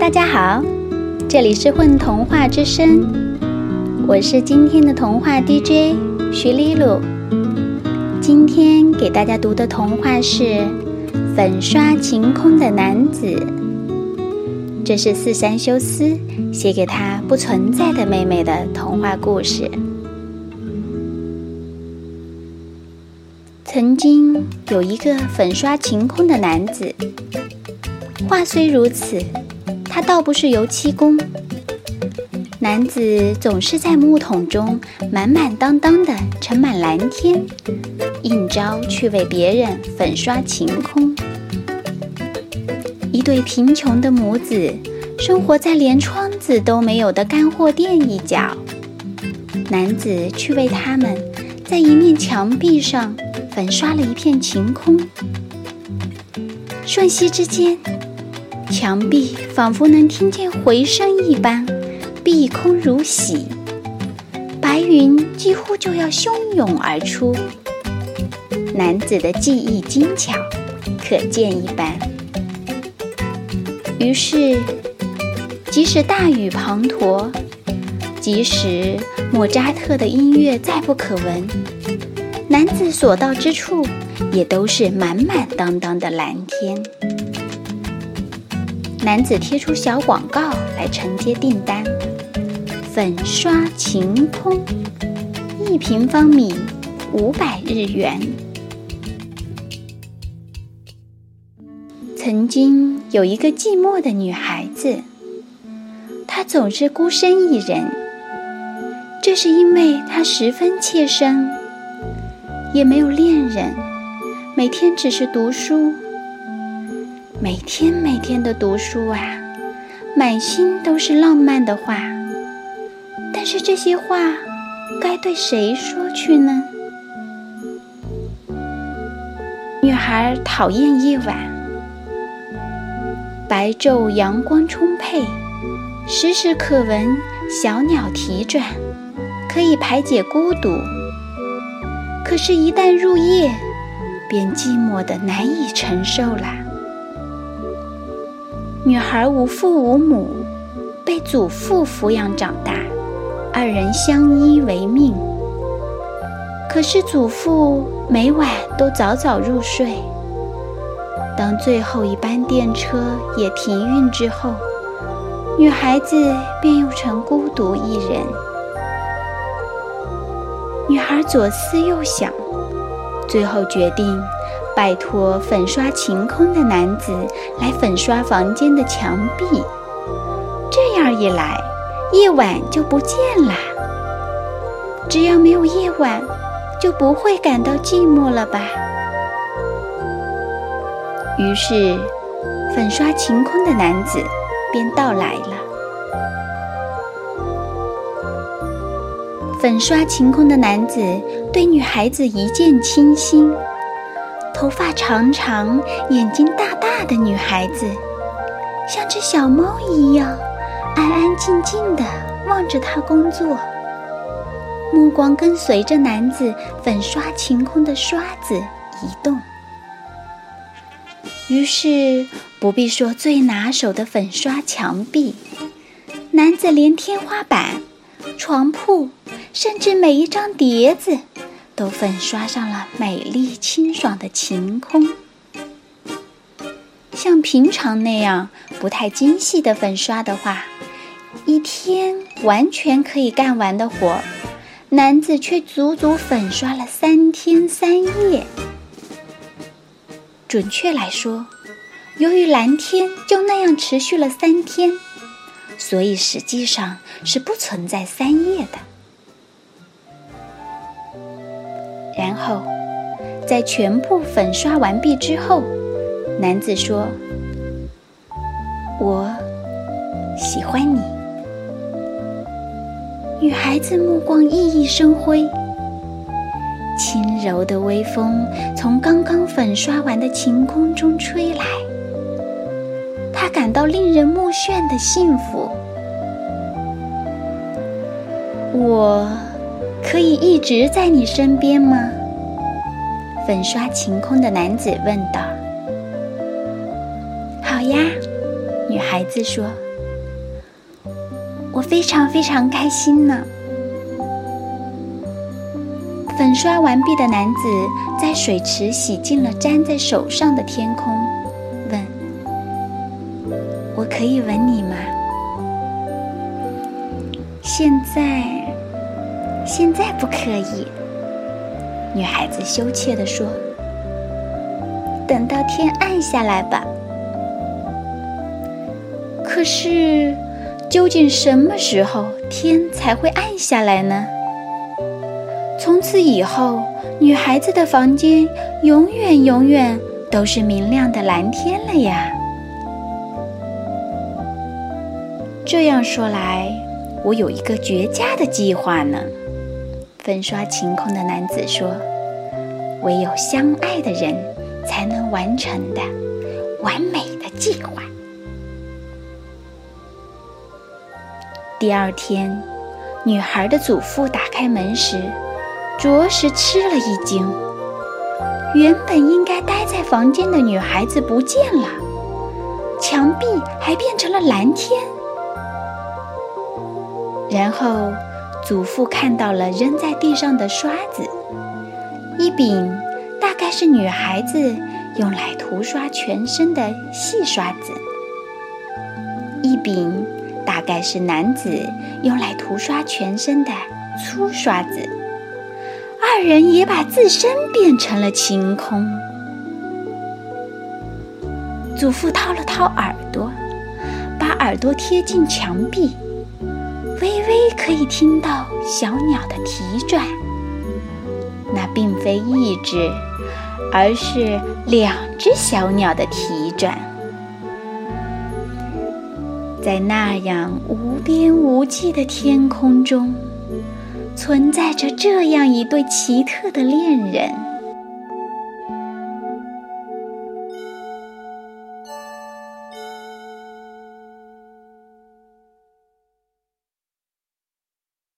大家好，这里是混童话之声，我是今天的童话 DJ 徐丽露。今天给大家读的童话是《粉刷晴空的男子》，这是四山修斯写给他不存在的妹妹的童话故事。曾经有一个粉刷晴空的男子，话虽如此。他倒不是油漆工，男子总是在木桶中满满当当的盛满蓝天，应招去为别人粉刷晴空。一对贫穷的母子生活在连窗子都没有的干货店一角，男子去为他们在一面墙壁上粉刷了一片晴空，瞬息之间。墙壁仿佛能听见回声一般，碧空如洗，白云几乎就要汹涌而出。男子的技艺精巧，可见一斑。于是，即使大雨滂沱，即使莫扎特的音乐再不可闻，男子所到之处，也都是满满当当的蓝天。男子贴出小广告来承接订单，粉刷晴空，一平方米五百日元。曾经有一个寂寞的女孩子，她总是孤身一人，这是因为她十分怯生，也没有恋人，每天只是读书。每天每天的读书啊，满心都是浪漫的话。但是这些话该对谁说去呢？女孩讨厌夜晚，白昼阳光充沛，时时可闻小鸟啼转，可以排解孤独。可是，一旦入夜，便寂寞的难以承受了。女孩无父无母，被祖父抚养长大，二人相依为命。可是祖父每晚都早早入睡。当最后一班电车也停运之后，女孩子便又成孤独一人。女孩左思右想，最后决定。拜托粉刷晴空的男子来粉刷房间的墙壁，这样一来，夜晚就不见了。只要没有夜晚，就不会感到寂寞了吧？于是，粉刷晴空的男子便到来了。粉刷晴空的男子对女孩子一见倾心。头发长长、眼睛大大的女孩子，像只小猫一样，安安静静地望着他工作，目光跟随着男子粉刷晴空的刷子移动。于是，不必说最拿手的粉刷墙壁，男子连天花板、床铺，甚至每一张碟子。都粉刷上了美丽清爽的晴空，像平常那样不太精细的粉刷的话，一天完全可以干完的活儿，男子却足足粉刷了三天三夜。准确来说，由于蓝天就那样持续了三天，所以实际上是不存在三叶的。然后，在全部粉刷完毕之后，男子说：“我喜欢你。”女孩子目光熠熠生辉，轻柔的微风从刚刚粉刷完的晴空中吹来，感到令人目眩的幸福。我。可以一直在你身边吗？粉刷晴空的男子问道。“好呀。”女孩子说，“我非常非常开心呢。”粉刷完毕的男子在水池洗净了粘在手上的天空，：“我可以吻你吗？”现在，现在不可以。女孩子羞怯地说：“等到天暗下来吧。”可是，究竟什么时候天才会暗下来呢？从此以后，女孩子的房间永远永远都是明亮的蓝天了呀。这样说来，我有一个绝佳的计划呢。粉刷晴空的男子说：“唯有相爱的人才能完成的完美的计划。”第二天，女孩的祖父打开门时。着实吃了一惊，原本应该待在房间的女孩子不见了，墙壁还变成了蓝天。然后，祖父看到了扔在地上的刷子，一柄大概是女孩子用来涂刷全身的细刷子，一柄大概是男子用来涂刷全身的粗刷子。二人也把自身变成了晴空。祖父掏了掏耳朵，把耳朵贴近墙壁，微微可以听到小鸟的啼转。那并非一只，而是两只小鸟的啼转。在那样无边无际的天空中。存在着这样一对奇特的恋人。